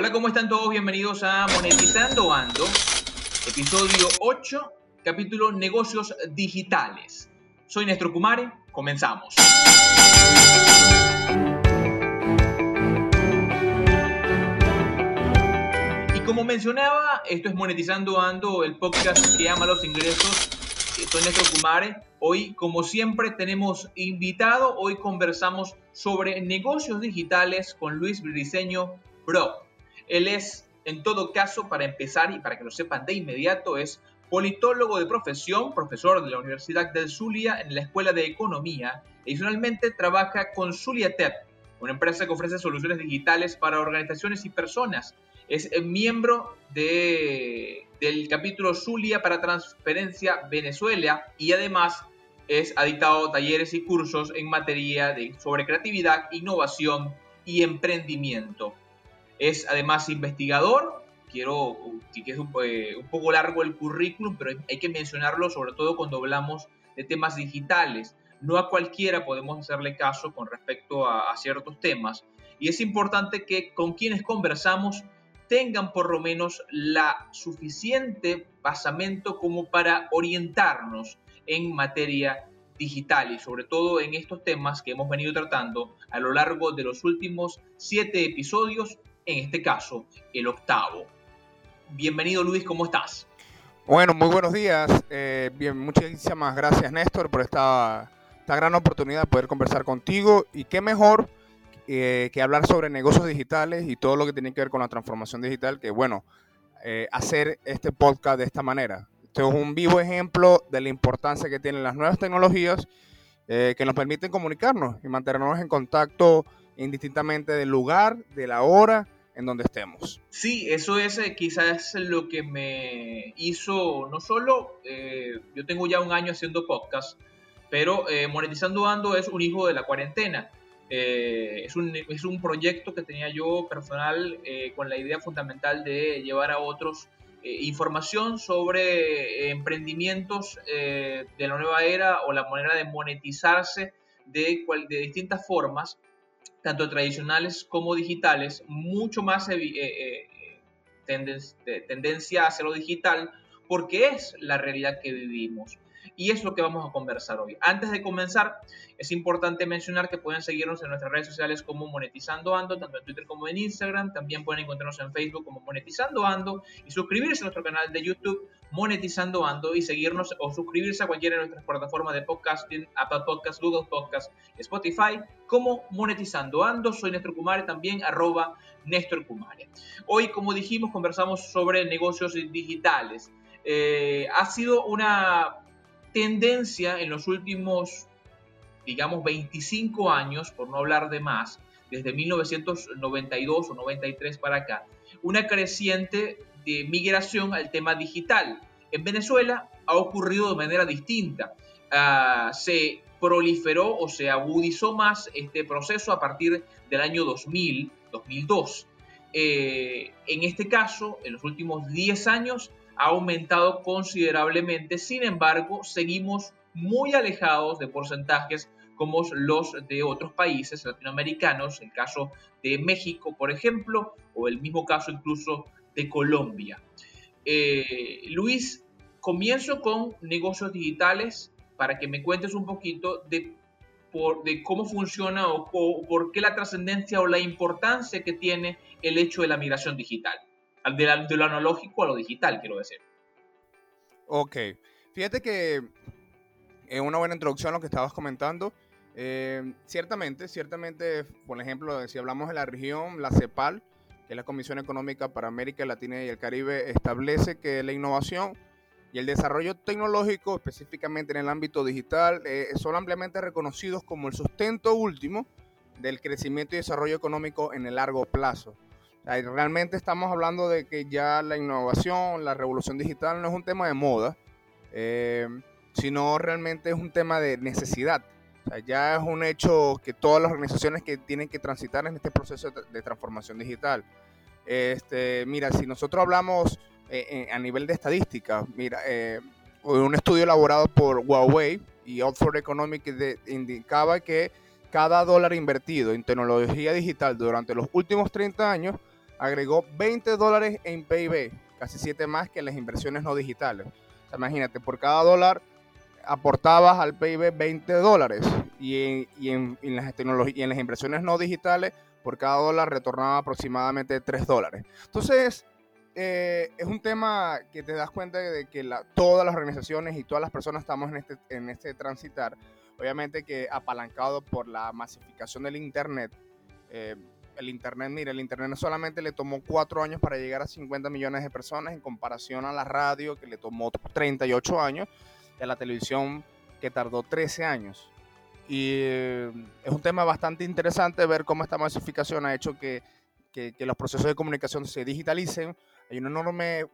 Hola, ¿cómo están todos? Bienvenidos a Monetizando Ando, episodio 8, capítulo Negocios Digitales. Soy Néstor Kumare, comenzamos. Y como mencionaba, esto es Monetizando Ando, el podcast que ama los ingresos. Soy Néstor Kumare. Hoy, como siempre, tenemos invitado. Hoy conversamos sobre negocios digitales con Luis Briseño Bro. Él es, en todo caso, para empezar y para que lo sepan de inmediato, es politólogo de profesión, profesor de la Universidad del Zulia en la Escuela de Economía. Adicionalmente, trabaja con Zuliatep, una empresa que ofrece soluciones digitales para organizaciones y personas. Es miembro de, del capítulo Zulia para Transferencia Venezuela y además es ha dictado talleres y cursos en materia de, sobre creatividad, innovación y emprendimiento. Es además investigador. Quiero que es eh, un, poco largo el currículum, pero hay que mencionarlo sobre todo cuando hablamos de temas digitales. No a cualquiera podemos hacerle caso con respecto a, a ciertos temas. Y es importante que con quienes conversamos tengan por lo menos la suficiente basamento como para orientarnos en materia digital y sobre todo en estos temas que hemos venido tratando a lo largo de los últimos siete episodios en este caso el octavo. Bienvenido Luis, ¿cómo estás? Bueno, muy buenos días. Eh, bien, muchísimas gracias Néstor por esta, esta, gran oportunidad de poder conversar contigo y qué mejor eh, que hablar sobre negocios digitales y todo lo que tiene que ver con la transformación digital, que bueno, eh, hacer este podcast de esta manera. Este es un vivo ejemplo de la importancia que tienen las nuevas tecnologías que nos permiten comunicarnos y mantenernos en contacto indistintamente del lugar, de la hora en donde estemos. Sí, eso es eh, quizás lo que me hizo, no solo, eh, yo tengo ya un año haciendo podcast, pero eh, Monetizando Ando es un hijo de la cuarentena. es, un, es, un, proyecto que tenía yo personal con la idea fundamental de llevar a otros información sobre emprendimientos de la nueva era o la manera de monetizarse de, de distintas formas tanto tradicionales como digitales, mucho más eh, eh, tendencia hacia lo digital, porque es la realidad que vivimos. Y es lo que vamos a conversar hoy. Antes de comenzar, es importante mencionar que pueden seguirnos en nuestras redes sociales como Monetizando Ando, tanto en Twitter como en Instagram. También pueden encontrarnos en Facebook como Monetizando Ando y suscribirse a nuestro canal de YouTube Monetizando Ando y seguirnos o suscribirse a cualquiera de nuestras plataformas de podcasting, Apple Podcasts, Google Podcasts, Spotify, como Monetizando Ando. Soy Néstor Kumare, también arroba Néstor Kumare. Hoy, como dijimos, conversamos sobre negocios digitales. Eh, ha sido una tendencia en los últimos, digamos, 25 años, por no hablar de más, desde 1992 o 93 para acá, una creciente de migración al tema digital. En Venezuela ha ocurrido de manera distinta. Ah, se proliferó o se agudizó más este proceso a partir del año 2000, 2002. Eh, en este caso, en los últimos 10 años, ha aumentado considerablemente, sin embargo, seguimos muy alejados de porcentajes como los de otros países latinoamericanos, el caso de México, por ejemplo, o el mismo caso incluso de Colombia. Eh, Luis, comienzo con negocios digitales para que me cuentes un poquito de, por, de cómo funciona o, por qué la trascendencia o la importancia que tiene el hecho de la migración digital de, lo analógico a lo digital, quiero decir. Ok, fíjate que es una buena introducción lo que estabas comentando. Eh, ciertamente, ciertamente, por ejemplo, si hablamos de la región, la CEPAL, que es la Comisión Económica para América Latina y el Caribe, establece que la innovación y el desarrollo tecnológico, específicamente en el ámbito digital, eh, son ampliamente reconocidos como el sustento último del crecimiento y desarrollo económico en el largo plazo. Realmente estamos hablando de que ya la innovación, la revolución digital no es un tema de moda, eh, sino realmente es un tema de necesidad. Ya es un hecho que todas las organizaciones que tienen que transitar en este proceso de transformación digital. Este, mira, si nosotros hablamos eh, eh, a nivel de estadística, mira, un estudio elaborado por Huawei y Oxford Economic indicaba que cada dólar invertido en tecnología digital durante los últimos 30 años agregó 20 dólares en PIB, casi 7 más que las inversiones no digitales. imagínate, por cada dólar aportabas al PIB 20 dólares y en, las y en las inversiones no digitales por cada dólar retornaba aproximadamente 3 dólares. Entonces, eh, es un tema que te das cuenta de que todas las organizaciones y todas las personas estamos en este, en este transitar. Obviamente que apalancado por la masificación del Internet. Eh, el Internet, mire, el Internet solamente le tomó cuatro años para llegar a 50 millones de personas en comparación a la radio que le tomó 38 años a la televisión que tardó 13 años. Y eh, es un tema bastante interesante ver cómo esta masificación ha hecho que, que, que los procesos de comunicación se digitalicen, hay un enorme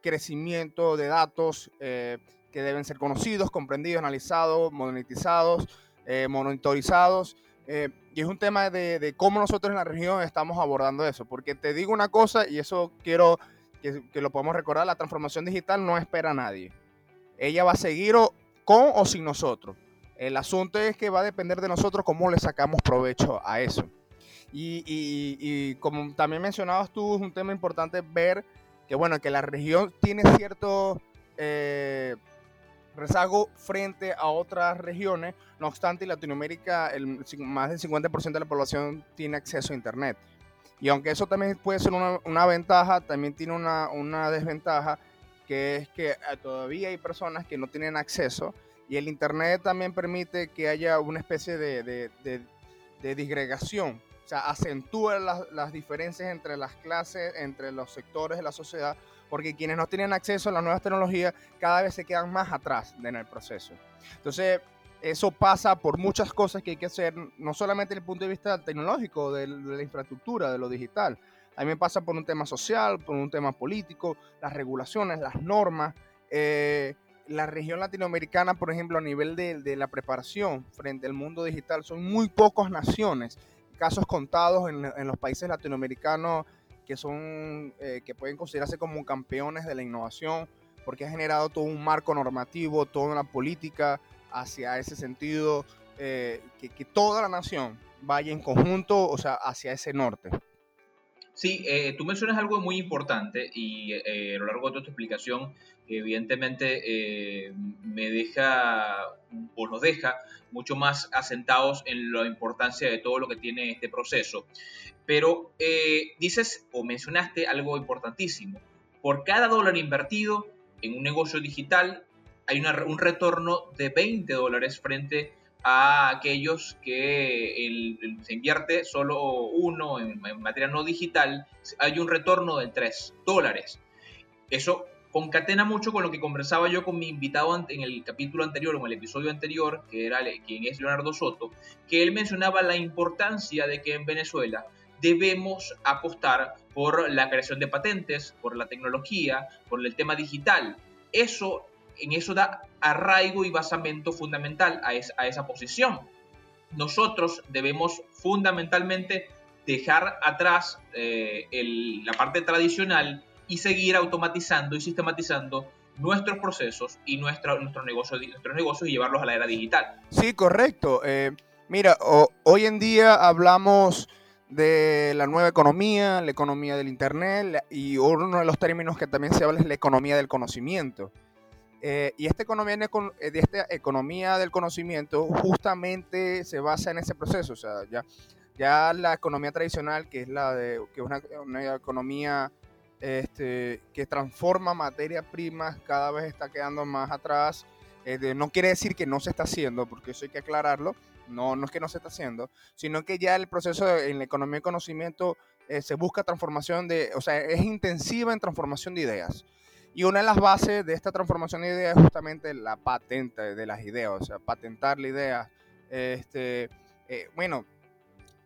crecimiento de datos eh, que deben ser conocidos, comprendidos, analizados, monetizados, eh, monitorizados. Eh, y es un tema de, cómo nosotros en la región estamos abordando eso. Porque te digo una cosa, y eso quiero que, lo podamos recordar, la transformación digital no espera a nadie. Ella va a seguir con o sin nosotros. El asunto es que va a depender de nosotros cómo le sacamos provecho a eso. Y, como también mencionabas tú, es un tema importante ver que bueno, que la región tiene cierto eh, rezago frente a otras regiones, no obstante, en Latinoamérica más del 50% de la población tiene acceso a Internet. Y aunque eso también puede ser una, ventaja, también tiene una, desventaja, que es que eh, todavía hay personas que no tienen acceso y el Internet también permite que haya una especie de, de, de disgregación sea, acentúa las, diferencias entre las clases, entre los sectores de la sociedad, porque quienes no tienen acceso a las nuevas tecnologías cada vez se quedan más atrás en el proceso. Entonces, eso pasa por muchas cosas que hay que hacer, no solamente desde el punto de vista tecnológico, de, la infraestructura, de lo digital, también pasa por un tema social, por un tema político, las regulaciones, las normas. Eh, la región latinoamericana, por ejemplo, a nivel de, de, la preparación frente al mundo digital, son muy pocas naciones casos contados en, los países latinoamericanos que son eh, que pueden considerarse como campeones de la innovación porque ha generado todo un marco normativo, toda una política hacia ese sentido, eh, que, que, toda la nación vaya en conjunto, o sea, hacia ese norte. Sí, eh, tú mencionas algo muy importante y a lo largo de toda tu explicación, evidentemente me deja o nos deja mucho más asentados en la importancia de todo lo que tiene este proceso. Pero eh, dices o mencionaste algo importantísimo. Por cada dólar invertido en un negocio digital hay un retorno de 20 dólares frente a aquellos que se invierte solo uno en, en materia no digital, hay un retorno de 3 dólares. Eso concatena mucho con lo que conversaba yo con mi invitado en el capítulo anterior o en el episodio anterior, que era quien es Leonardo Soto, que él mencionaba la importancia de que en Venezuela debemos apostar por la creación de patentes, por la tecnología, por el tema digital. Eso, en eso da arraigo y basamento fundamental a, esa posición. Nosotros debemos fundamentalmente dejar atrás eh, la parte tradicional y seguir automatizando y sistematizando nuestros procesos y nuestro, nuestro negocio, nuestros negocios y llevarlos a la era digital. Sí, correcto. Eh, mira, hoy en día hablamos de la nueva economía, la economía del Internet y uno de los términos que también se habla es la economía del conocimiento. Eh, y esta economía, de esta economía del conocimiento justamente se basa en ese proceso. O sea, ya, ya la economía tradicional, que es la de que una, una economía este, que transforma materia prima cada vez está quedando más atrás. Eh, no quiere decir que no se está haciendo, porque eso hay que aclararlo. No, no es que no se está haciendo, sino que ya el proceso en la economía de conocimiento eh, se busca transformación de, o sea, es intensiva en transformación de ideas. Y una de las bases de esta transformación de ideas es justamente la patente de las ideas, o sea, patentar la idea. Este, eh, bueno,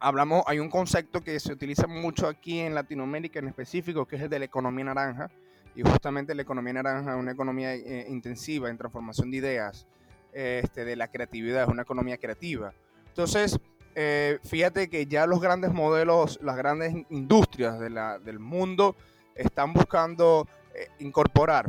hablamos, hay un concepto que se utiliza mucho aquí en Latinoamérica en específico, que es el de la economía naranja. Y justamente la economía naranja es una economía eh, intensiva en transformación de ideas, este, de la creatividad, es una economía creativa. Entonces, eh, fíjate que ya los grandes modelos, las grandes industrias de la, del mundo están buscando incorporar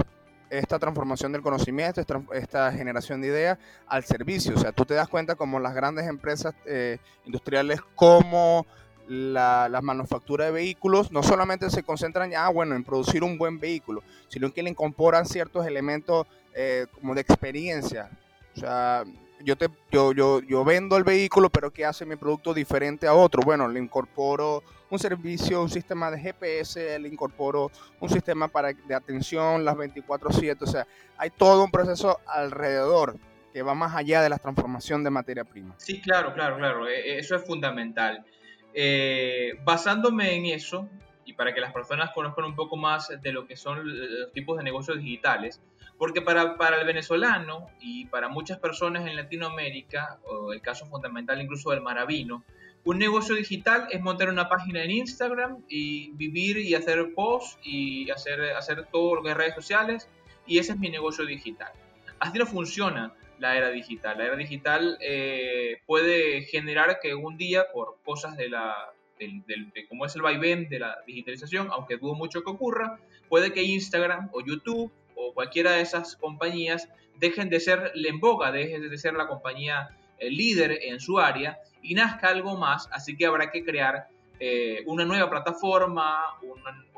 esta transformación del conocimiento, esta, generación de ideas al servicio. O sea, tú te das cuenta como las grandes empresas eh, industriales, como la, la, manufactura de vehículos no solamente se concentran ah, bueno, en producir un buen vehículo, sino que le incorporan ciertos elementos eh, como de experiencia. O sea, yo, te, yo, yo, yo vendo el vehículo, pero ¿qué hace mi producto diferente a otro? Bueno, le incorporo un servicio, un sistema de GPS, le incorporo un sistema para, de atención las 24/7. O sea, hay todo un proceso alrededor que va más allá de la transformación de materia prima. Sí, claro, claro, claro. E, e, eso es fundamental. Eh, basándome en eso, y para que las personas conozcan un poco más de lo que son los tipos de negocios digitales, porque para, para el venezolano y para muchas personas en Latinoamérica, el caso fundamental incluso del maravino, un negocio digital es montar una página en Instagram y vivir y hacer posts y hacer, hacer todo lo que es redes sociales, y ese es mi negocio digital. Así no funciona la era digital. La era digital eh, puede generar que un día, por cosas de la, de cómo es el vaivén de la digitalización, aunque dudo mucho que ocurra, puede que Instagram o YouTube o cualquiera de esas compañías dejen de ser la en boga, dejen de ser la compañía líder en su área y nazca algo más, así que habrá que crear eh, una nueva plataforma,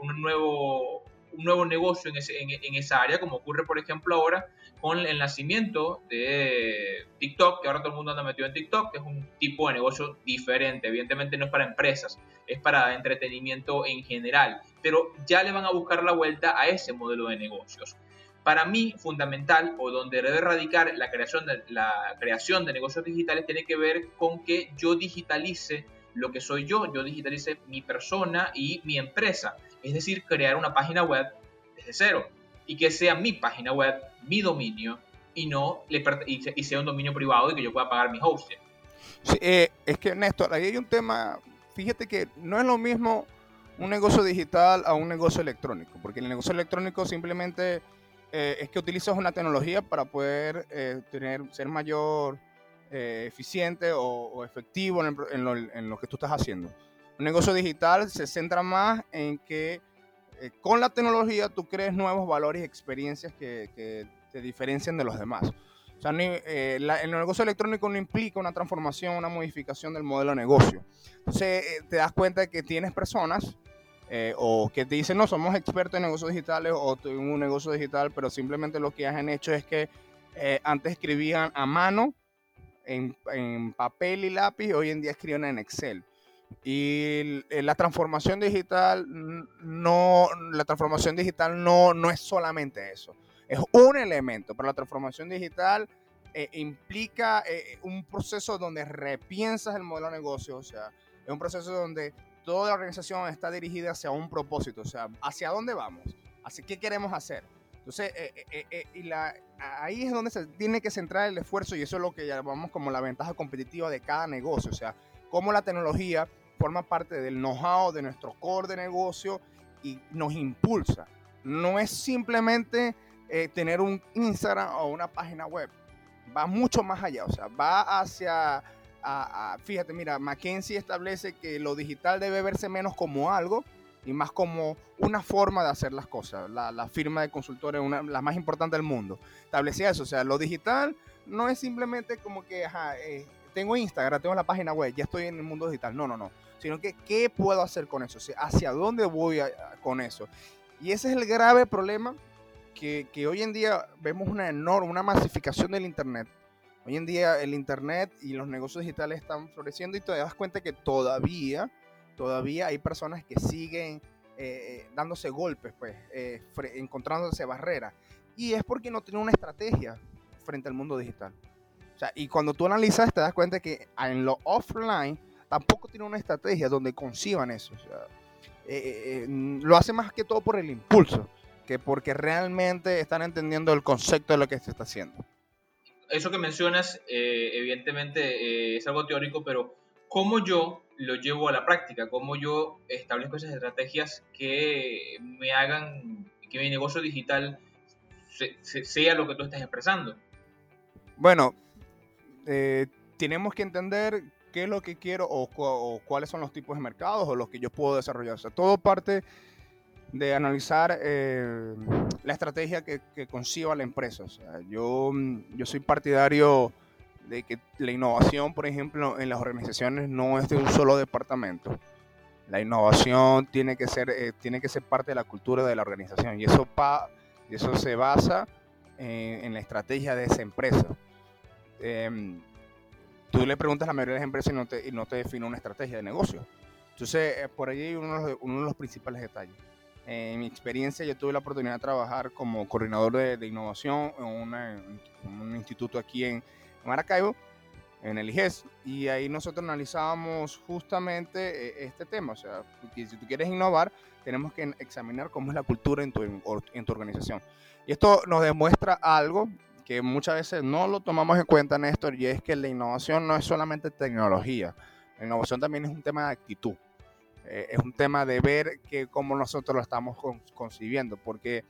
un, nuevo, un nuevo negocio en, en, esa área, como ocurre por ejemplo ahora con el nacimiento de TikTok, que ahora todo el mundo anda metido en TikTok, que es un tipo de negocio diferente. Evidentemente no es para empresas, es para entretenimiento en general, pero ya le van a buscar la vuelta a ese modelo de negocios. Para mí, fundamental, o donde debe radicar la creación de, la creación de negocios digitales, tiene que ver con que yo digitalice lo que soy yo, yo digitalice mi persona y mi empresa. Es decir, crear una página web desde cero y que sea mi página web, mi dominio, y no le y sea un dominio privado y que yo pueda pagar mi hosting. Eh, es que Néstor, ahí hay un tema, fíjate que no es lo mismo un negocio digital a un negocio electrónico, porque el negocio electrónico simplemente eh, es que utilizas una tecnología para poder eh, tener, ser mayor eficiente o, efectivo en, lo, que tú estás haciendo. Un negocio digital se centra más en que eh, con la tecnología tú crees nuevos valores y experiencias que, te diferencian de los demás. O sea, eh, el negocio electrónico no implica una transformación, una modificación del modelo de negocio. Entonces, eh, te das cuenta de que tienes personas o que te dicen, no, somos expertos en negocios digitales o tengo un negocio digital, pero simplemente lo que han hecho es que antes escribían a mano, en, en papel y lápiz, hoy en día escriben en Excel. Y la transformación digital no, la transformación digital no, no es solamente eso. Es un elemento, pero la transformación digital eh, implica eh, un proceso donde repiensas el modelo de negocio, o sea, es un proceso donde toda la organización está dirigida hacia un propósito, o sea, hacia dónde vamos, hacia qué queremos hacer. Entonces, eh, y la, ahí es donde se tiene que centrar el esfuerzo y eso es lo que llamamos como la ventaja competitiva de cada negocio, o sea, cómo la tecnología forma parte del know-how de nuestro core de negocio y nos impulsa. No es simplemente eh, tener un Instagram o una página web, va mucho más allá, o sea, va hacia, fíjate, mira, McKinsey establece que lo digital debe verse menos como algo y más como una forma de hacer las cosas. La, firma de consultores, una, la más importante del mundo, establecía eso, o sea, lo digital no es simplemente como que, eh, tengo Instagram, tengo la página web, ya estoy en el mundo digital. No, no, no. Sino que, ¿qué puedo hacer con eso? ¿Hacia dónde voy con eso? Y ese es el grave problema que, que, hoy en día vemos una enorme, una masificación del Internet. Hoy en día el Internet y los negocios digitales están floreciendo y te das cuenta que todavía, todavía hay personas que siguen eh, eh, dándose golpes, pues, eh, encontrándose barreras. Y es porque no tienen una estrategia frente al mundo digital. O sea, y cuando tú analizas, te das cuenta que en lo offline tampoco tiene una estrategia donde conciban eso. O sea, eh, lo hace más que todo por el impulso, que porque realmente están entendiendo el concepto de lo que se está haciendo. Eso que mencionas, evidentemente es algo teórico, pero ¿cómo yo lo llevo a la práctica? ¿Cómo yo establezco esas estrategias que me hagan que mi negocio digital sea lo que tú estás expresando? Bueno, eh, tenemos que entender qué es lo que quiero o, cuáles son los tipos de mercados o los que yo puedo desarrollar. O sea, todo parte de analizar eh, la estrategia que, conciba la empresa. O sea, yo, yo soy partidario de que la innovación, por ejemplo, en las organizaciones no es de un solo departamento. La innovación tiene que ser, eh, tiene que ser parte de la cultura de la organización y eso, pa, eso se basa en, la estrategia de esa empresa. Em, tú le preguntas a la mayoría de las empresas y no te, y no te define una estrategia de negocio. Entonces, eh, por ahí uno uno de los principales detalles. En mi experiencia, yo tuve la oportunidad de trabajar como coordinador de, innovación en, un instituto aquí en Maracaibo en el IGES y ahí nosotros analizábamos justamente eh, este tema, o sea, si tú quieres innovar, tenemos que examinar cómo es la cultura en tu, en tu organización. Y esto nos demuestra algo que muchas veces no lo tomamos en cuenta, Néstor, y es que la innovación no es solamente tecnología, la innovación también es un tema de actitud, eh, es un tema de ver que cómo nosotros lo estamos concibiendo, porque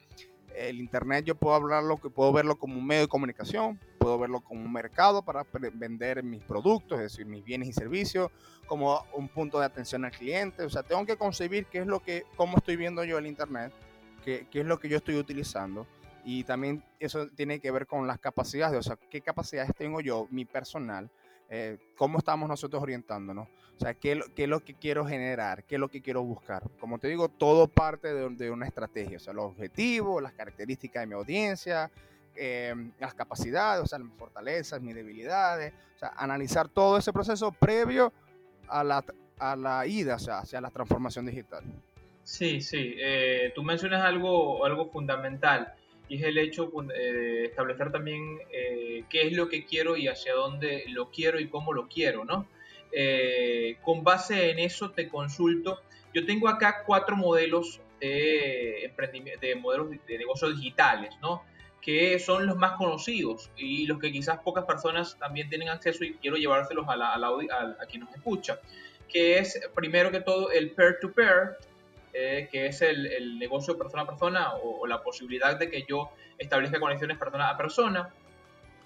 el Internet yo puedo hablarlo, puedo verlo como un medio de comunicación, puedo verlo como un mercado para vender mis productos, es decir, mis bienes y servicios, como un punto de atención al cliente. O sea, tengo que concebir qué es lo que, cómo estoy viendo yo el Internet, qué, qué es lo que yo estoy utilizando. Y también eso tiene que ver con las capacidades, o sea, qué capacidades tengo yo, mi personal, eh, cómo estamos nosotros orientándonos, o sea, ¿qué, es lo que quiero generar, qué es lo que quiero buscar. Como te digo, todo parte de, de una estrategia, o sea, los objetivos, las características de mi audiencia, eh, las capacidades, o sea, mis fortalezas, mis debilidades, o sea, analizar todo ese proceso previo a la, a la ida, o sea, hacia la transformación digital. Sí, sí, eh, tú mencionas algo, algo fundamental y es el hecho de eh, establecer también eh, qué es lo que quiero y hacia dónde lo quiero y cómo lo quiero, ¿no? Eh, con base en eso te consulto. Yo tengo acá cuatro modelos de, de modelos de negocios digitales, ¿no? Que son los más conocidos y los que quizás pocas personas también tienen acceso y quiero llevárselos a, la, a, a quien nos escucha. Que es primero que todo el peer-to-peer, peer to peer eh, que es el, negocio persona a persona o, la posibilidad de que yo establezca conexiones persona a persona,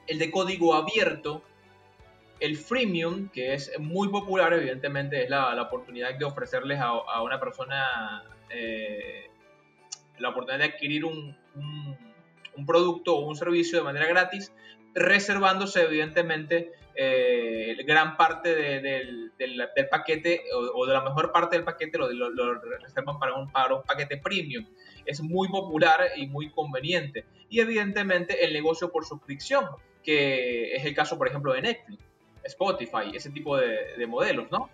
el de código abierto, el freemium, que es muy popular, evidentemente es la, la oportunidad de ofrecerles a, una persona eh, la oportunidad de adquirir un, un, un, producto o un servicio de manera gratis, reservándose evidentemente eh, gran parte del, paquete o, de la mejor parte del paquete lo, reservan para un, para un paquete premium. Es muy popular y muy conveniente. Y evidentemente el negocio por suscripción, que es el caso, por ejemplo, de Netflix, Spotify, ese tipo de, modelos, ¿no?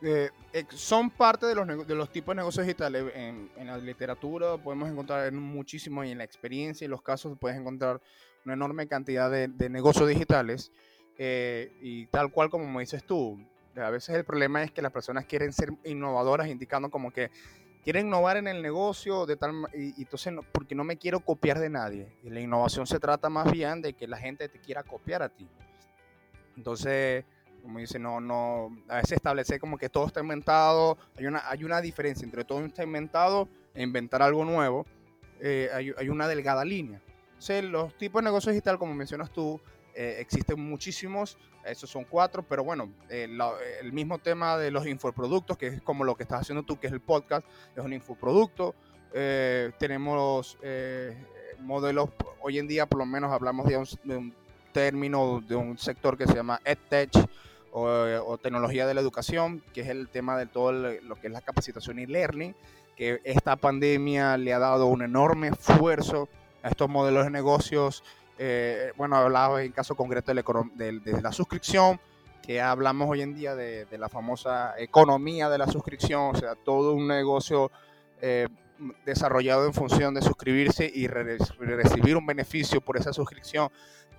Eh, eh, son parte de los, de los tipos de negocios digitales. En, en, la literatura podemos encontrar muchísimo y en la experiencia y los casos puedes encontrar una enorme cantidad de, negocios digitales eh, y tal cual como me dices tú, a veces el problema es que las personas quieren ser innovadoras, indicando como que quieren innovar en el negocio de tal y, entonces porque no me quiero copiar de nadie. Y la innovación se trata más bien de que la gente te quiera copiar a ti. Entonces, como dice, no, no, a veces establecer como que todo está inventado, hay una, hay una diferencia entre todo está inventado e inventar algo nuevo, eh, hay, hay, una delgada línea los tipos de negocios digital, como mencionas tú, eh, existen muchísimos, esos son cuatro, pero bueno, eh, el mismo tema de los infoproductos, que es como lo que estás haciendo tú, que es el podcast, es un infoproducto. Eh, tenemos modelos, hoy en día por lo menos hablamos de un, término, de un sector que se llama EdTech o, o, tecnología de la educación, que es el tema de todo lo que es la capacitación y learning, que esta pandemia le ha dado un enorme esfuerzo estos modelos de negocios. Eh, bueno, hablaba en caso concreto de, la suscripción, que hablamos hoy en día de, la famosa economía de la suscripción, o sea, todo un negocio eh, desarrollado en función de suscribirse y recibir un beneficio por esa suscripción.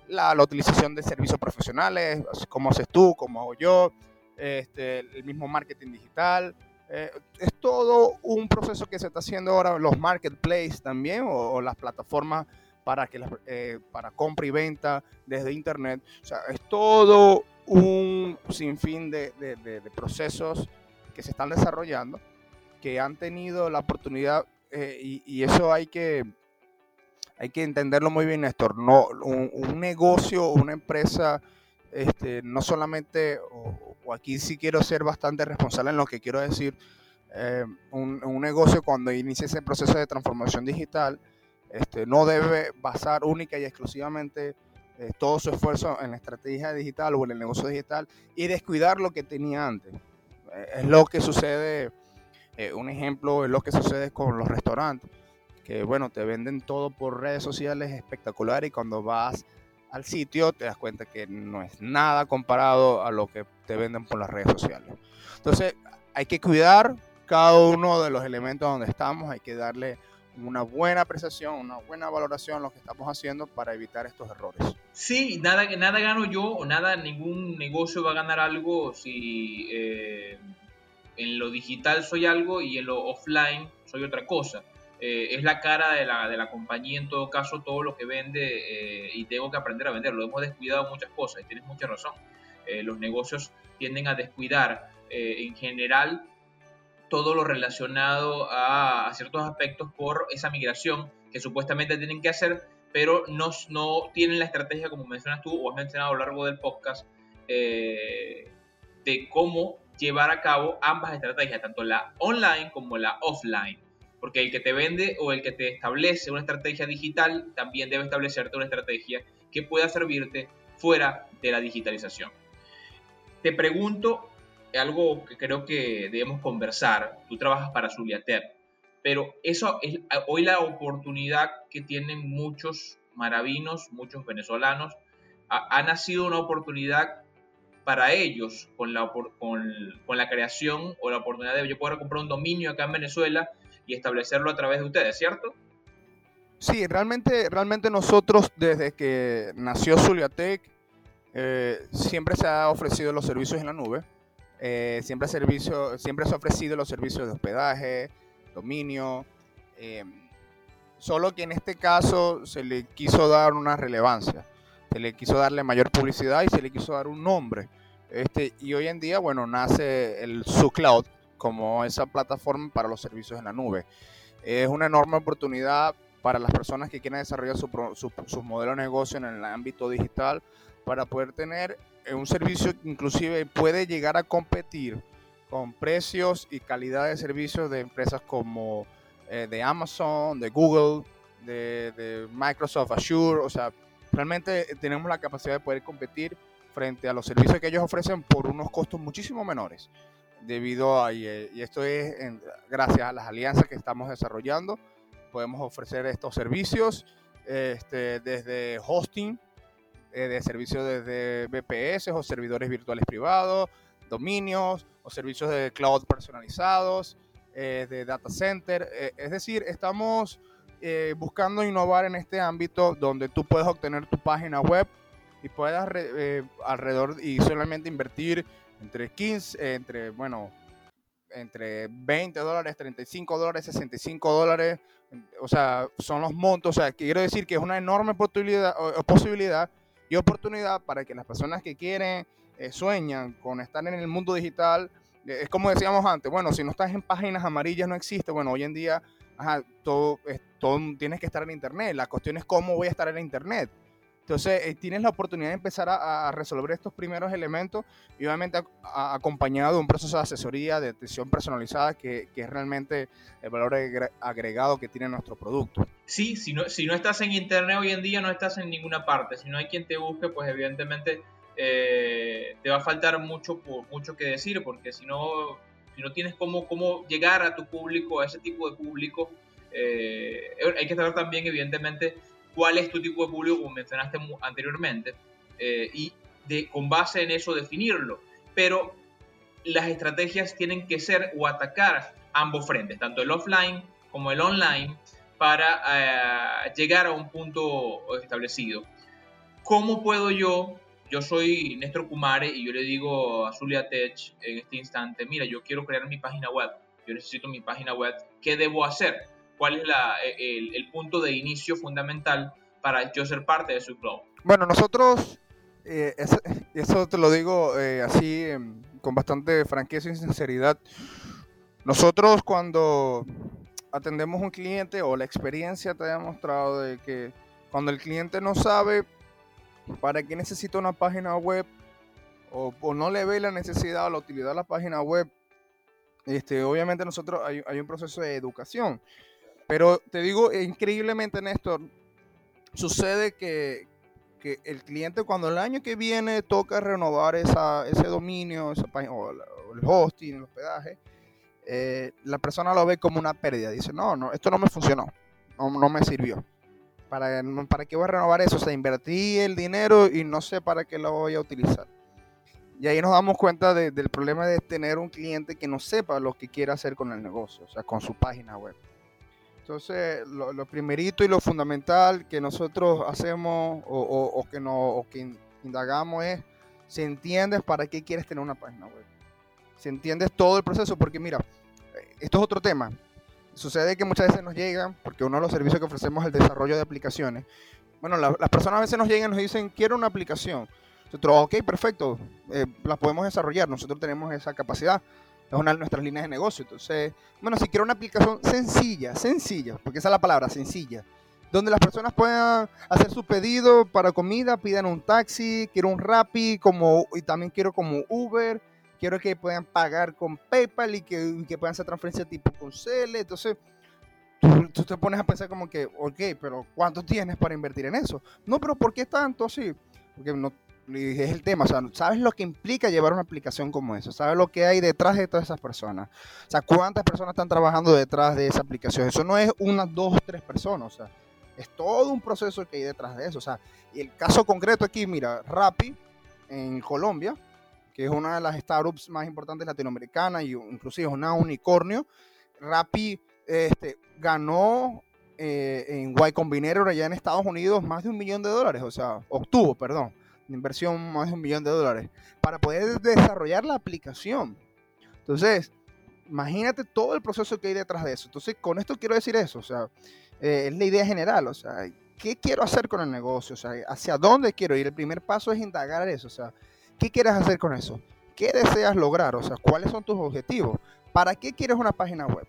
La, utilización de servicios profesionales, como haces tú, como hago yo, este, el mismo marketing digital, eh, es todo un proceso que se está haciendo ahora, los marketplaces también, o, las plataformas para, que eh, para compra y venta desde Internet. O sea, es todo un sinfín de, de, procesos que se están desarrollando, que han tenido la oportunidad, eh, y, eso hay que, hay que entenderlo muy bien, Néstor. No, un, un negocio, una empresa, este, no solamente, o, aquí sí quiero ser bastante responsable en lo que quiero decir, eh, un, negocio cuando inicia ese proceso de transformación digital, este, no debe basar única y exclusivamente eh, todo su esfuerzo en la estrategia digital o en el negocio digital y descuidar lo que tenía antes. es lo que sucede, eh, un ejemplo es lo que sucede con los restaurantes, que bueno, te venden todo por redes sociales espectacular y cuando vas al sitio te das cuenta que no es nada comparado a lo que te venden por las redes sociales. Entonces hay que cuidar cada uno de los elementos donde estamos, hay que darle una buena apreciación, una buena valoración lo que estamos haciendo para evitar estos errores. Sí, nada, nada gano yo nada, ningún negocio va a ganar algo si eh, en lo digital soy algo y en lo offline soy otra cosa. Eh, es la cara de la, de la, compañía en todo caso, todo lo que vende eh, y tengo que aprender a venderlo. Hemos descuidado muchas cosas y tienes mucha razón. los negocios tienden a descuidar en general todo lo relacionado a, ciertos aspectos por esa migración que supuestamente tienen que hacer, pero no, no tienen la estrategia, como mencionas tú o has mencionado a lo largo del podcast, eh, de cómo llevar a cabo ambas estrategias, tanto la online como la offline. Porque el que te vende o el que te establece una estrategia digital también debe establecerte una estrategia que pueda servirte fuera de la digitalización. Te pregunto algo que creo que debemos conversar. Tú trabajas para Zuliatep, pero eso es hoy la oportunidad que tienen muchos maravinos, muchos venezolanos. Ha, nacido una oportunidad para ellos con la, con, la creación o la oportunidad de yo poder comprar un dominio acá en Venezuela y establecerlo a través de ustedes, ¿cierto? Sí, realmente, realmente nosotros desde que nació Zuliatec eh, siempre se ha ofrecido los servicios en la nube. Eh, siempre, servicio, siempre se ha ofrecido los servicios de hospedaje, dominio, eh, solo que en este caso se le quiso dar una relevancia, se le quiso darle mayor publicidad y se le quiso dar un nombre. Este, y hoy en día, bueno, nace el SuCloud como esa plataforma para los servicios en la nube. Es una enorme oportunidad para las personas que quieren desarrollar su, su, su modelo de negocio en el ámbito digital para poder tener un servicio que inclusive puede llegar a competir con precios y calidad de servicios de empresas como eh, de Amazon, de Google, de, Microsoft Azure. O sea, realmente tenemos la capacidad de poder competir frente a los servicios que ellos ofrecen por unos costos muchísimo menores. Debido a, y, esto es gracias a las alianzas que estamos desarrollando, podemos ofrecer estos servicios este, desde hosting, eh, de servicios desde BPS o servidores virtuales privados, dominios o servicios de cloud personalizados, eh, de data center. Eh, es decir, estamos buscando innovar en este ámbito donde tú puedes obtener tu página web y puedas alrededor y solamente invertir entre 15, entre, bueno, entre 20 dólares, 35 dólares, 65 dólares, o sea, son los montos, o sea, quiero decir que es una enorme posibilidad y oportunidad para que las personas que quieren, eh, sueñan con estar en el mundo digital, eh, es como decíamos antes, bueno, si no estás en páginas amarillas no existe, bueno, hoy en día todo, todo tienes que estar en Internet, la cuestión es cómo voy a estar en Internet. Entonces, eh, tienes la oportunidad de empezar a, resolver estos primeros elementos y obviamente acompañado de un proceso de asesoría, de atención personalizada, que, es realmente el valor agregado que tiene nuestro producto. Sí, si no, si no estás en Internet hoy en día, no estás en ninguna parte. Si no hay quien te busque, pues evidentemente eh, te va a faltar mucho, mucho que decir, porque si no, si no tienes cómo, cómo llegar a tu público, a ese tipo de público, eh, hay que saber también, evidentemente, cuál es tu tipo de público, como mencionaste anteriormente, eh, y de, con base en eso definirlo. Pero las estrategias tienen que ser o atacar ambos frentes, tanto el offline como el online, para eh, llegar a un punto establecido. ¿Cómo puedo yo? Yo soy Néstor Kumare y yo le digo a Zulia Tech en este instante, mira, yo quiero crear mi página web, yo necesito mi página web, ¿qué debo hacer? Cuál es e, el, punto de inicio fundamental para yo ser parte de su club. Bueno, nosotros, eh, eso, te lo digo eh, así em, con bastante franqueza y sinceridad. Nosotros cuando atendemos un cliente o la experiencia te ha demostrado de que cuando el cliente no sabe para qué necesita una página web o, no le ve la necesidad o la utilidad de la página web, este, obviamente nosotros hay, hay un proceso de educación pero te digo, increíblemente, Néstor, sucede que que el cliente cuando el año que viene toca renovar esa, ese dominio, esa página, el hosting, el hospedaje, eh, la persona lo ve como una pérdida. Dice, no, no, esto no me funcionó, no, no me sirvió. ¿Para, ¿Para qué voy a renovar eso? O sea, invertí el dinero y no sé para qué lo voy a utilizar. Y ahí nos damos cuenta del problema de tener un cliente que no sepa lo que quiere hacer con el negocio, o sea, con su página web. Entonces, lo, primerito y lo fundamental que nosotros hacemos o, que, no, indagamos es si entiendes para qué quieres tener una página web. Si entiendes todo el proceso, porque mira, esto es otro tema. Sucede que muchas veces nos llegan, porque uno de los servicios que ofrecemos es el desarrollo de aplicaciones. Bueno, las personas a veces nos llegan y nos dicen, quiero una aplicación. Nosotros, ok, perfecto, eh, la podemos desarrollar, nosotros tenemos esa capacidad es una de nuestras líneas de negocio. Entonces, bueno, si quiero una aplicación sencilla, sencilla, porque esa es la palabra, sencilla, donde las personas puedan hacer su pedido para comida, pidan un taxi, quiero un Rappi, como, y también quiero como Uber, quiero que puedan pagar con PayPal y que, puedan hacer transferencia tipo con CL. Entonces, tú, te pones a pensar como que, ok, pero ¿cuánto tienes para invertir en eso? No, pero ¿por qué tanto así? Porque no, es el tema, o sea, ¿sabes lo que implica llevar una aplicación como esa? ¿Sabes lo que hay detrás de todas esas personas? O sea, ¿cuántas personas están trabajando detrás de esa aplicación? Eso no es una, dos, tres personas, o sea, es todo un proceso que hay detrás de eso, o sea, y el caso concreto aquí, mira, Rappi en Colombia, que es una de las startups más importantes latinoamericanas y inclusive es una unicornio, Rappi este, ganó eh, en Y Combinator allá en Estados Unidos más de un millón de dólares, o sea, obtuvo, perdón inversión más de un millón de dólares, para poder desarrollar la aplicación. Entonces, imagínate todo el proceso que hay detrás de eso. Entonces, con esto quiero decir eso, o sea, eh, es la idea general, o sea, ¿qué quiero hacer con el negocio? O sea, ¿hacia dónde quiero ir? El primer paso es indagar eso, o sea, ¿qué quieres hacer con eso? ¿Qué deseas lograr? O sea, ¿cuáles son tus objetivos? ¿Para qué quieres una página web?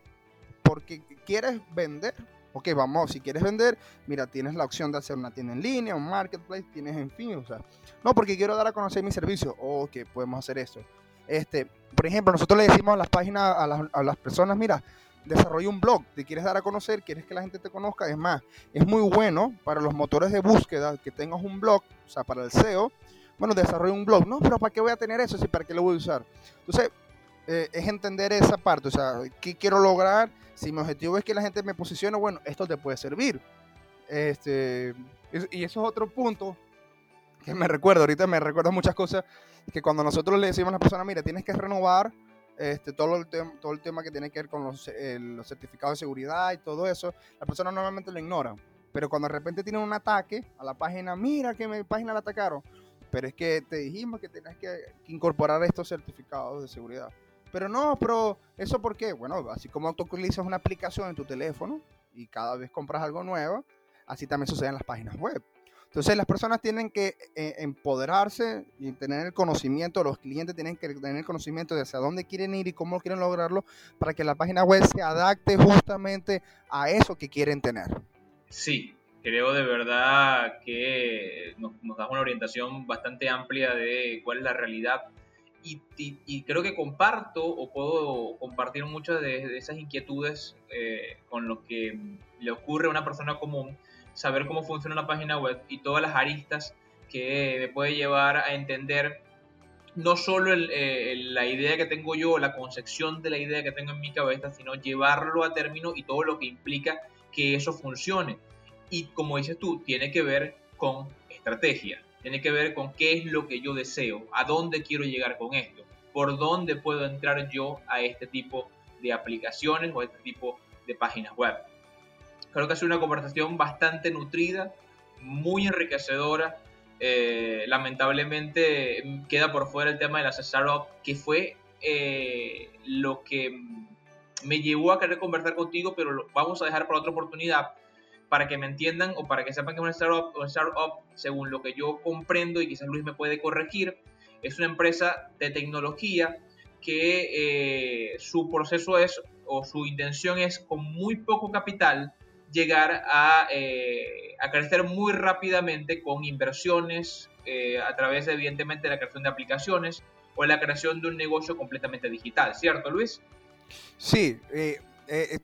Porque quieres vender ok, vamos, si quieres vender, mira, tienes la opción de hacer una tienda en línea, un marketplace, tienes en fin, o sea, no, porque quiero dar a conocer mi servicio, ok, podemos hacer eso. Este, por ejemplo, nosotros le decimos a las páginas, a las, a las personas, mira, desarrolla un blog, te quieres dar a conocer, quieres que la gente te conozca, es más, es muy bueno para los motores de búsqueda que tengas un blog, o sea, para el SEO, bueno, desarrolla un blog, no, pero ¿para qué voy a tener eso? ¿Sí, ¿Para qué lo voy a usar? Entonces, eh, es entender esa parte, o sea, ¿qué quiero lograr? Si mi objetivo es que la gente me posicione, bueno, esto te puede servir. Este, y eso es otro punto que me recuerdo, ahorita me recuerda muchas cosas, que cuando nosotros le decimos a la persona, mira, tienes que renovar este, todo, el todo el tema que tiene que ver con los, los, certificados de seguridad y todo eso, la persona normalmente lo ignora. Pero cuando de repente tiene un ataque a la página, mira que mi página la atacaron, pero es que te dijimos que que, que incorporar estos certificados de seguridad. Pero no, pero ¿eso por qué? Bueno, así como tú una aplicación en tu teléfono y cada vez compras algo nuevo, así también sucede en las páginas web. Entonces las personas tienen que eh, empoderarse y tener el conocimiento, los clientes tienen que tener el conocimiento de hacia dónde quieren ir y cómo quieren lograrlo para que la página web se adapte justamente a eso que quieren tener. Sí, creo de verdad que nos, nos una orientación bastante amplia de cuál es la realidad y, creo que comparto o puedo compartir muchas de, esas inquietudes eh, con lo que le ocurre a una persona común, saber cómo funciona una página web y todas las aristas que me puede llevar a entender no solo eh, la idea que tengo yo, la concepción de la idea que tengo en mi cabeza, sino llevarlo a término y todo lo que implica que eso funcione. Y como dices tú, tiene que ver con estrategia tiene que ver con qué es lo que yo deseo, a dónde quiero llegar con esto, por dónde puedo entrar yo a este tipo de aplicaciones o a este tipo de páginas web. Creo que ha sido una conversación bastante nutrida, muy enriquecedora. Eh, lamentablemente queda por fuera el tema de las startups, que fue eh, lo que me llevó a querer conversar contigo, pero lo vamos a dejar para otra oportunidad para que me entiendan o para que sepan que una startup, una startup, según lo que yo comprendo y quizás Luis me puede corregir, es una empresa de tecnología que eh, su proceso es o su intención es con muy poco capital llegar a, eh, crecer muy rápidamente con inversiones eh, a través evidentemente de la creación de aplicaciones o la creación de un negocio completamente digital, ¿cierto Luis? Sí, eh,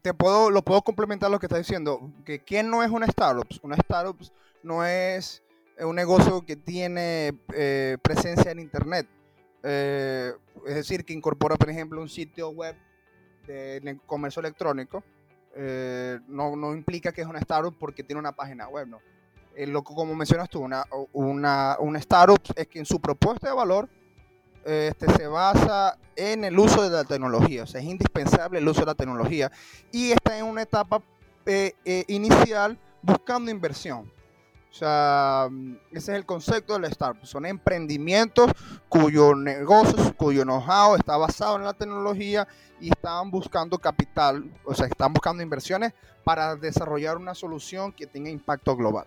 te puedo, lo puedo complementar lo que está diciendo, que quién no es una startup. Una startup no es un negocio que tiene eh, presencia en Internet. Eh, es decir, que incorpora, por ejemplo, un sitio web de comercio electrónico. Eh, no, no, implica que es una startup porque tiene una página web, ¿no? lo como mencionas tú, una, una, una startup es que en su propuesta de valor este, se basa en el uso de la tecnología, o sea, es indispensable el uso de la tecnología y está en una etapa inicial buscando inversión. O sea, ese es el concepto de la startup. Son emprendimientos cuyo negocio, cuyo know-how está basado en la tecnología y están buscando capital, o sea, están buscando inversiones para desarrollar una solución que tenga impacto global.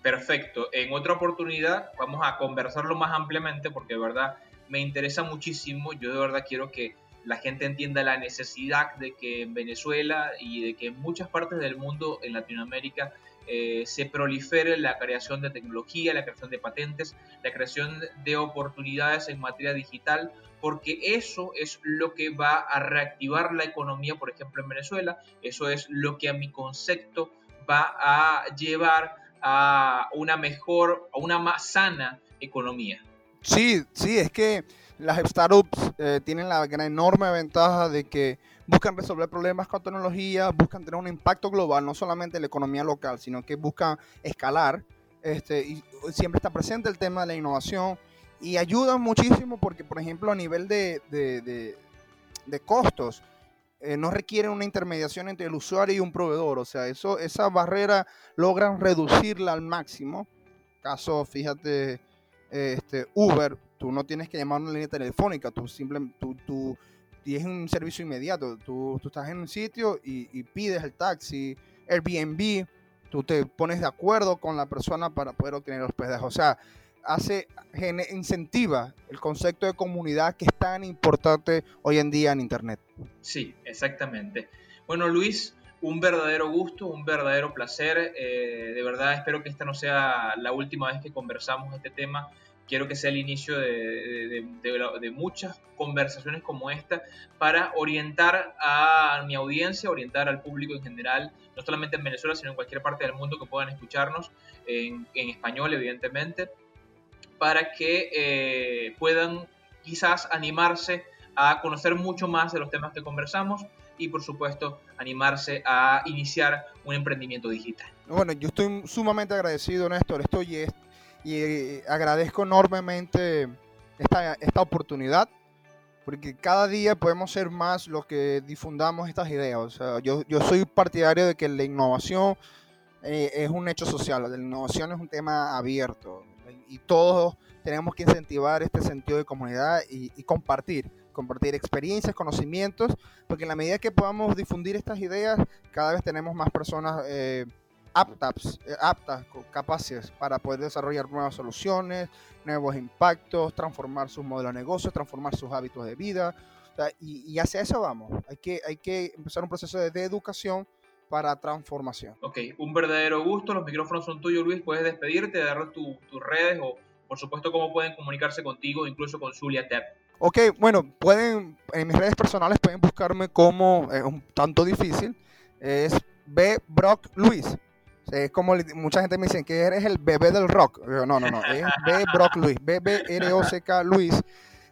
Perfecto. En otra oportunidad vamos a conversarlo más ampliamente porque de verdad me interesa muchísimo. Yo de verdad quiero que la gente entienda la necesidad de que en Venezuela y de que en muchas partes del mundo, en Latinoamérica, eh, se prolifere la creación de tecnología, la creación de patentes, la creación de oportunidades en materia digital, porque eso es lo que va a reactivar la economía, por ejemplo, en Venezuela, eso es lo que a mi concepto va a llevar a una mejor, a una más sana economía. Sí, sí, es que las startups eh, tienen la gran enorme ventaja de que buscan resolver problemas con tecnología, buscan tener un impacto global, no solamente en la economía local, sino que buscan escalar. Este, siempre está presente el tema de la innovación y ayudan muchísimo porque, por ejemplo, a nivel de, de, costos, eh, no requieren una intermediación entre el usuario y un proveedor. O sea, eso, esa barrera logran reducirla al máximo. Caso, fíjate, este, Uber, tú no tienes que llamar a una línea telefónica, tú simplemente, tú, tú y es un servicio inmediato. Tú, tú estás en un sitio y, pides el taxi, Airbnb, tú te pones de acuerdo con la persona para poder obtener hospedaje. O sea, hace, incentiva el concepto de comunidad que es tan importante hoy en día en Internet. Sí, exactamente. Bueno, Luis, un verdadero gusto, un verdadero placer. Eh, de verdad espero que esta no sea la última vez que conversamos este tema quiero que sea el inicio de, muchas conversaciones como esta para orientar a mi audiencia, orientar al público en general, no solamente en Venezuela, sino en cualquier parte del mundo que puedan escucharnos, en, español evidentemente, para que eh, puedan quizás animarse a conocer mucho más de los temas que conversamos y por supuesto animarse a iniciar un emprendimiento digital. Bueno, yo estoy sumamente agradecido, Néstor. Estoy y eh, agradezco enormemente esta, esta oportunidad porque cada día podemos ser más los que difundamos estas ideas. O sea, yo, yo soy partidario de que la innovación eh, es un hecho social, la innovación es un tema abierto y todos tenemos que incentivar este sentido de comunidad y, compartir, compartir experiencias, conocimientos, porque en la medida que podamos difundir estas ideas, cada vez tenemos más personas. Eh, aptas, eh, aptas, capaces para poder desarrollar nuevas soluciones, nuevos impactos, transformar sus modelos de negocio, transformar sus hábitos de vida. y, hacia eso vamos. Hay que, hay que empezar un proceso de, educación para transformación. Ok, un verdadero gusto. Los micrófonos son tuyos, Luis. Puedes despedirte, dar tus redes o, por supuesto, cómo pueden comunicarse contigo, incluso con Zulia Tep. Ok, bueno, pueden, en mis redes personales pueden buscarme como, es un tanto difícil, es B. Brock Luis. Es como mucha gente me dice que eres el bebé del rock. no, no, no. Es B. Brock Luis. B. B. R. O. C. K. Luis.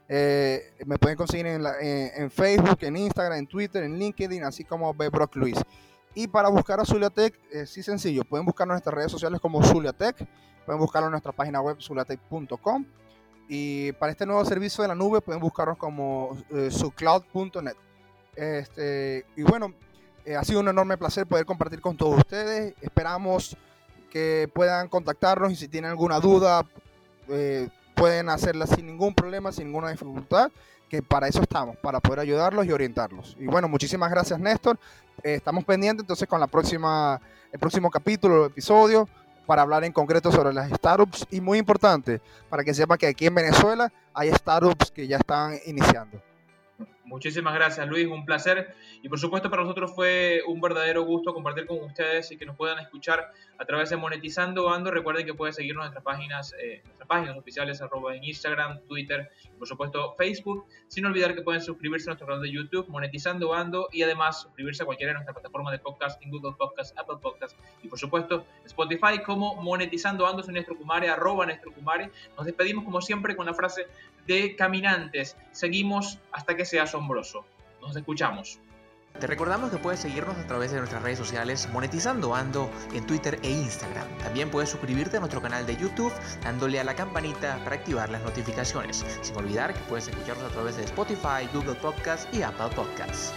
Eh, me pueden conseguir en, Facebook, en Instagram, en Twitter, en LinkedIn, así como B. Brock Luis. Y para buscar a Zuliatec, es sí sencillo. Pueden buscarnos en nuestras redes sociales como Zuliatec. Pueden buscarlo en nuestra página web zuliatec.com. Y para este nuevo servicio de la nube pueden buscarnos como eh, sucloud.net. Este, y bueno, eh, ha sido un enorme placer poder compartir con todos ustedes. Esperamos que puedan contactarnos y si tienen alguna duda, eh, pueden hacerla sin ningún problema, sin ninguna dificultad, que para eso estamos, para poder ayudarlos y orientarlos. Y bueno, muchísimas gracias Néstor. Eh, estamos pendientes entonces con la próxima, el próximo capítulo, episodio, para hablar en concreto sobre las startups y muy importante, para que sepa que aquí en Venezuela hay startups que ya están iniciando. Muchísimas gracias Luis, un placer y por supuesto para nosotros fue un verdadero gusto compartir con ustedes y que nos puedan escuchar a través de Monetizando Ando. Recuerden que pueden seguirnos en nuestras páginas, eh, nuestras páginas oficiales arroba en Instagram, Twitter y por supuesto Facebook. Sin olvidar que pueden suscribirse a nuestro canal de YouTube Monetizando Ando y además suscribirse a cualquiera de nuestras plataformas de podcasting, Google Podcast, Apple Podcast y por supuesto Spotify como Monetizando Ando, soy Néstor Kumare, arroba Néstor Kumare. Nos despedimos como siempre con la frase de caminantes. Seguimos hasta que sea Nos escuchamos. Te recordamos que puedes seguirnos a través de nuestras redes sociales Monetizando Ando en Twitter e Instagram. También puedes suscribirte a nuestro canal de YouTube dándole a la campanita para activar las notificaciones. Sin olvidar que puedes escucharnos a través de Spotify, Google Podcast y Apple Podcasts.